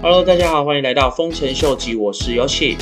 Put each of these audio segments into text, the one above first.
Hello，大家好，欢迎来到丰臣秀吉，我是 Yoshi。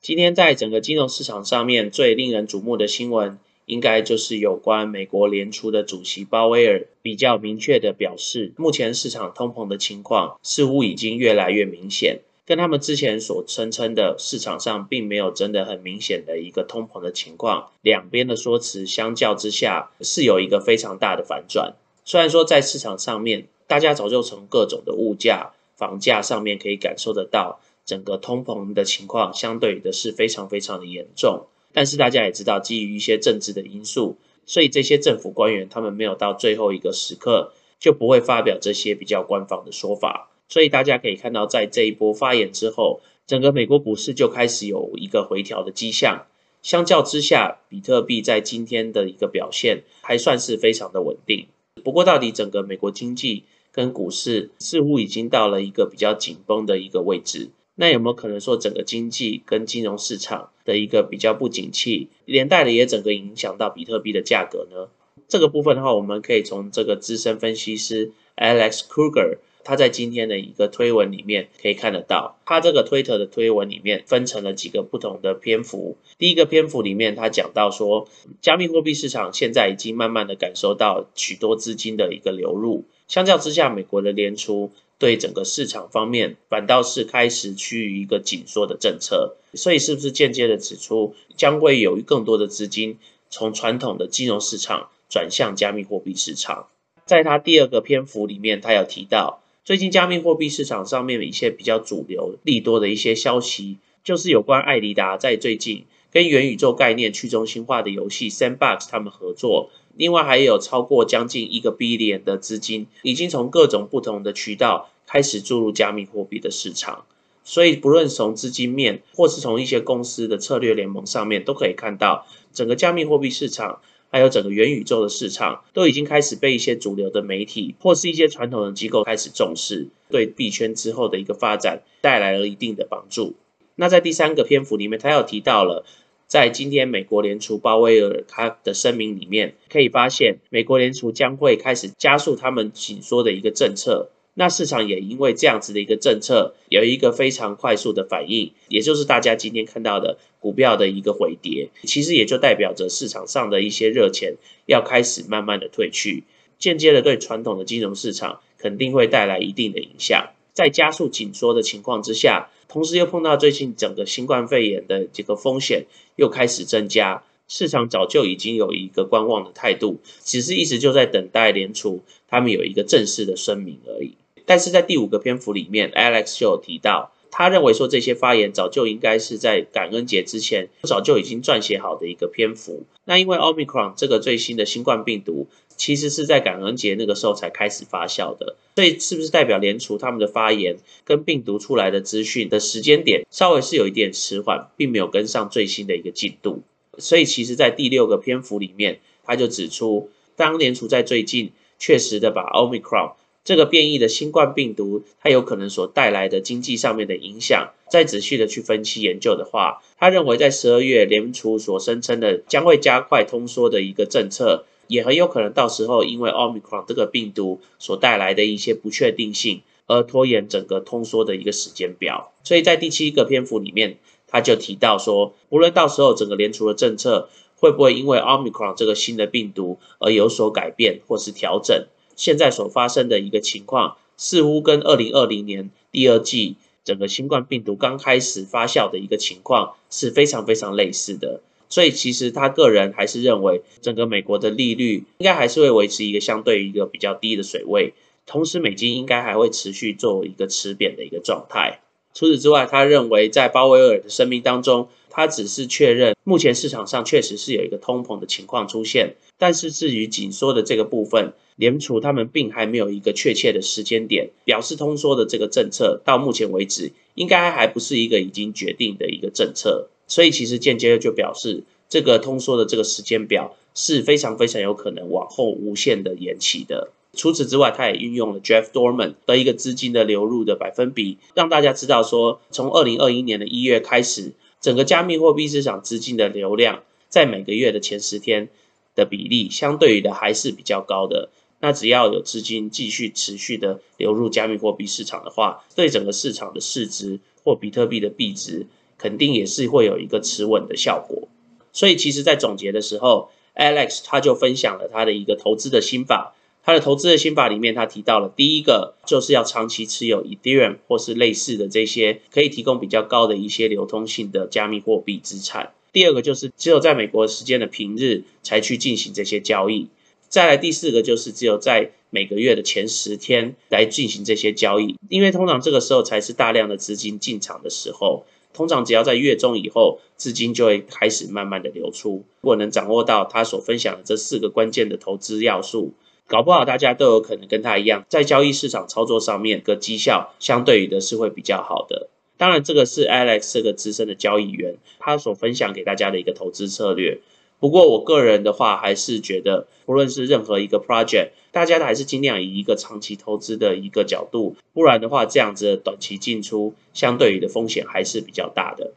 今天在整个金融市场上面最令人瞩目的新闻，应该就是有关美国联储的主席鲍威尔比较明确的表示，目前市场通膨的情况似乎已经越来越明显，跟他们之前所声称的市场上并没有真的很明显的一个通膨的情况，两边的说辞相较之下是有一个非常大的反转。虽然说在市场上面。大家早就从各种的物价、房价上面可以感受得到，整个通膨的情况相对的是非常非常的严重。但是大家也知道，基于一些政治的因素，所以这些政府官员他们没有到最后一个时刻就不会发表这些比较官方的说法。所以大家可以看到，在这一波发言之后，整个美国股市就开始有一个回调的迹象。相较之下，比特币在今天的一个表现还算是非常的稳定。不过，到底整个美国经济？跟股市似乎已经到了一个比较紧绷的一个位置，那有没有可能说整个经济跟金融市场的一个比较不景气，连带的也整个影响到比特币的价格呢？这个部分的话，我们可以从这个资深分析师 Alex Kruger 他在今天的一个推文里面可以看得到，他这个推特的推文里面分成了几个不同的篇幅。第一个篇幅里面，他讲到说，加密货币市场现在已经慢慢的感受到许多资金的一个流入。相较之下，美国的联储对整个市场方面反倒是开始趋于一个紧缩的政策，所以是不是间接的指出将会有更多的资金从传统的金融市场转向加密货币市场？在他第二个篇幅里面，他有提到最近加密货币市场上面一些比较主流利多的一些消息，就是有关艾迪达在最近跟元宇宙概念去中心化的游戏 Sandbox 他们合作。另外还有超过将近一个 billion 的资金，已经从各种不同的渠道开始注入加密货币的市场。所以不论从资金面，或是从一些公司的策略联盟上面，都可以看到整个加密货币市场，还有整个元宇宙的市场，都已经开始被一些主流的媒体或是一些传统的机构开始重视，对币圈之后的一个发展带来了一定的帮助。那在第三个篇幅里面，他又提到了。在今天美国联储鲍威尔他的声明里面，可以发现美国联储将会开始加速他们紧缩的一个政策。那市场也因为这样子的一个政策，有一个非常快速的反应，也就是大家今天看到的股票的一个回跌，其实也就代表着市场上的一些热钱要开始慢慢的退去，间接的对传统的金融市场肯定会带来一定的影响。在加速紧缩的情况之下。同时又碰到最近整个新冠肺炎的这个风险又开始增加，市场早就已经有一个观望的态度，只是一直就在等待联储他们有一个正式的声明而已。但是在第五个篇幅里面，Alex 就有提到，他认为说这些发言早就应该是在感恩节之前早就已经撰写好的一个篇幅。那因为 Omicron 这个最新的新冠病毒。其实是在感恩节那个时候才开始发酵的，所以是不是代表联储他们的发言跟病毒出来的资讯的时间点稍微是有一点迟缓，并没有跟上最新的一个进度。所以其实，在第六个篇幅里面，他就指出，当联储在最近确实的把 Omicron 这个变异的新冠病毒，它有可能所带来的经济上面的影响，再仔细的去分析研究的话，他认为在十二月联储所声称的将会加快通缩的一个政策。也很有可能到时候因为奥密克戎这个病毒所带来的一些不确定性，而拖延整个通缩的一个时间表。所以在第七个篇幅里面，他就提到说，无论到时候整个联储的政策会不会因为奥密克戎这个新的病毒而有所改变或是调整，现在所发生的一个情况，似乎跟二零二零年第二季整个新冠病毒刚开始发酵的一个情况是非常非常类似的。所以其实他个人还是认为，整个美国的利率应该还是会维持一个相对一个比较低的水位，同时美金应该还会持续做一个持贬的一个状态。除此之外，他认为在鲍威尔的声明当中，他只是确认目前市场上确实是有一个通膨的情况出现，但是至于紧缩的这个部分，联储他们并还没有一个确切的时间点表示通缩的这个政策，到目前为止应该还不是一个已经决定的一个政策。所以其实间接就表示，这个通缩的这个时间表是非常非常有可能往后无限的延期的。除此之外，他也运用了 Jeff Dorman 的一个资金的流入的百分比，让大家知道说，从二零二一年的一月开始，整个加密货币市场资金的流量在每个月的前十天的比例，相对于的还是比较高的。那只要有资金继续持续的流入加密货币市场的话，对整个市场的市值或比特币的币值，肯定也是会有一个持稳的效果。所以其实，在总结的时候，Alex 他就分享了他的一个投资的心法。他的投资的心法里面，他提到了第一个就是要长期持有 Ethereum 或是类似的这些可以提供比较高的一些流通性的加密货币资产。第二个就是只有在美国时间的平日才去进行这些交易。再来第四个就是只有在每个月的前十天来进行这些交易，因为通常这个时候才是大量的资金进场的时候。通常只要在月中以后，资金就会开始慢慢的流出。如果能掌握到他所分享的这四个关键的投资要素，搞不好大家都有可能跟他一样，在交易市场操作上面个绩效相对于的是会比较好的。当然，这个是 Alex 这个资深的交易员他所分享给大家的一个投资策略。不过，我个人的话还是觉得，不论是任何一个 project，大家还是尽量以一个长期投资的一个角度，不然的话，这样子的短期进出，相对于的风险还是比较大的。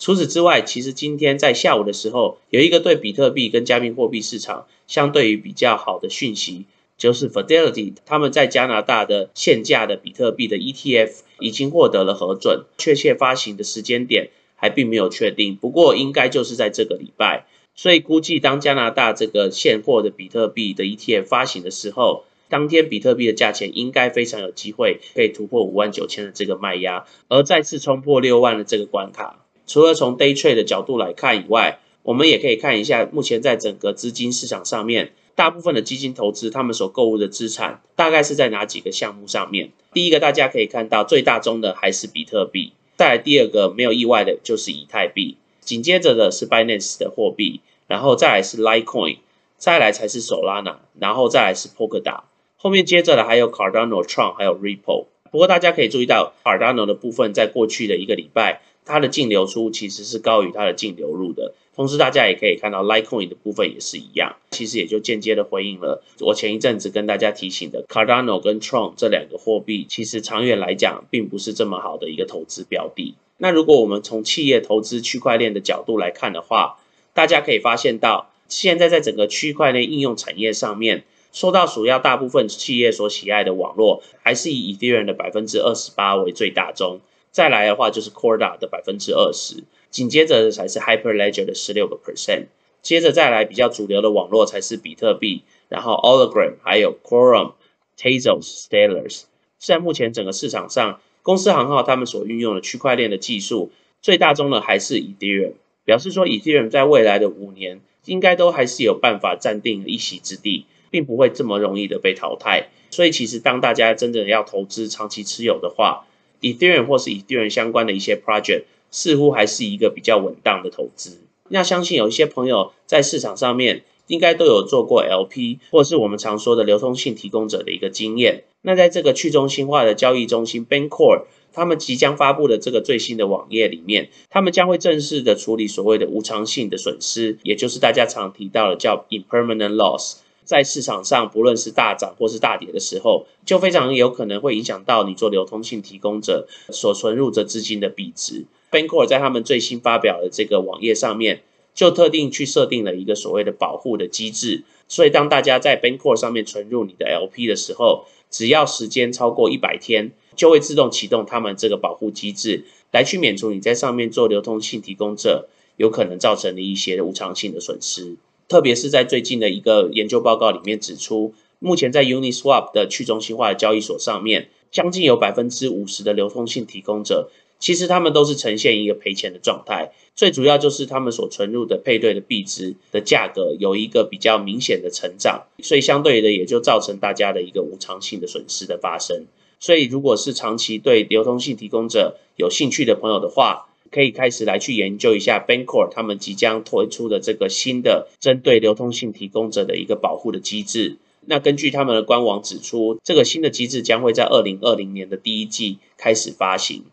除此之外，其实今天在下午的时候，有一个对比特币跟加密货币市场相对于比较好的讯息，就是 Fidelity 他们在加拿大的现价的比特币的 ETF 已经获得了核准，确切发行的时间点还并没有确定，不过应该就是在这个礼拜。所以估计，当加拿大这个现货的比特币的 ETF 发行的时候，当天比特币的价钱应该非常有机会可以突破五万九千的这个卖压，而再次冲破六万的这个关卡。除了从 Day Trade 的角度来看以外，我们也可以看一下目前在整个资金市场上面，大部分的基金投资他们所购入的资产大概是在哪几个项目上面？第一个大家可以看到最大宗的还是比特币，再来第二个没有意外的就是以太币，紧接着的是 Binance 的货币。然后再来是 Litecoin，再来才是 Solana，然后再来是 Polkadot，后面接着的还有 Cardano、Tron，还有 Ripple。不过大家可以注意到，Cardano 的部分在过去的一个礼拜，它的净流出其实是高于它的净流入的。同时大家也可以看到 Litecoin 的部分也是一样，其实也就间接的回应了我前一阵子跟大家提醒的 Cardano 跟 Tron 这两个货币，其实长远来讲并不是这么好的一个投资标的。那如果我们从企业投资区块链的角度来看的话，大家可以发现到，现在在整个区块链应用产业上面，受到主要大部分企业所喜爱的网络，还是以 Ethereum 的百分之二十八为最大宗。再来的话就是 Corda 的百分之二十，紧接着才是 Hyperledger 的十六个 percent，接着再来比较主流的网络才是比特币，然后 o l i g r a m 还有 Quorum、Tezos、Stellars。在目前整个市场上，公司行号他们所运用的区块链的技术，最大宗的还是 Ethereum。表示说，Ethereum 在未来的五年应该都还是有办法暂定一席之地，并不会这么容易的被淘汰。所以，其实当大家真正要投资长期持有的话，以太坊或是以太坊相关的一些 project 似乎还是一个比较稳当的投资。那相信有一些朋友在市场上面应该都有做过 LP 或是我们常说的流通性提供者的一个经验。那在这个去中心化的交易中心 Bancor。他们即将发布的这个最新的网页里面，他们将会正式的处理所谓的无偿性的损失，也就是大家常提到的叫 impermanent loss。在市场上，不论是大涨或是大跌的时候，就非常有可能会影响到你做流通性提供者所存入的资金的比值。Bancor 在他们最新发表的这个网页上面，就特定去设定了一个所谓的保护的机制，所以当大家在 Bancor 上面存入你的 LP 的时候，只要时间超过一百天。就会自动启动他们这个保护机制，来去免除你在上面做流通性提供者有可能造成的一些无偿性的损失。特别是在最近的一个研究报告里面指出，目前在 Uniswap 的去中心化的交易所上面，将近有百分之五十的流通性提供者，其实他们都是呈现一个赔钱的状态。最主要就是他们所存入的配对的币值的价格有一个比较明显的成长，所以相对的也就造成大家的一个无偿性的损失的发生。所以，如果是长期对流通性提供者有兴趣的朋友的话，可以开始来去研究一下 Bancor 他们即将推出的这个新的针对流通性提供者的一个保护的机制。那根据他们的官网指出，这个新的机制将会在二零二零年的第一季开始发行。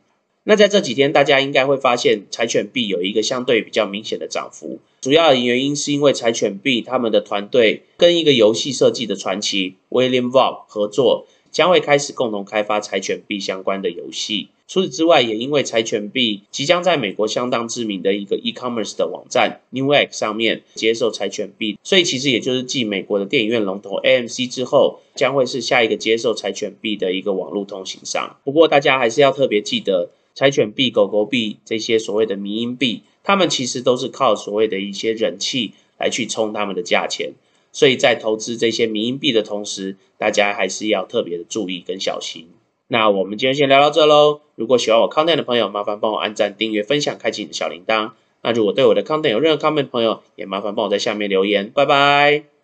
那在这几天，大家应该会发现柴犬币有一个相对比较明显的涨幅，主要的原因是因为柴犬币他们的团队跟一个游戏设计的传奇 William v o g 合作。将会开始共同开发柴犬币相关的游戏。除此之外，也因为柴犬币即将在美国相当知名的一个 e-commerce 的网站 Newegg 上面接受柴犬币，所以其实也就是继美国的电影院龙头 AMC 之后，将会是下一个接受柴犬币的一个网络通行商。不过大家还是要特别记得，柴犬币、狗狗币这些所谓的迷因币，他们其实都是靠所谓的一些人气来去冲他们的价钱。所以在投资这些民营币的同时，大家还是要特别的注意跟小心。那我们今天先聊到这喽。如果喜欢我康谈的朋友，麻烦帮我按赞、订阅、分享、开启你的小铃铛。那如果对我的康谈有任何 comment 的朋友，也麻烦帮我在下面留言。拜拜。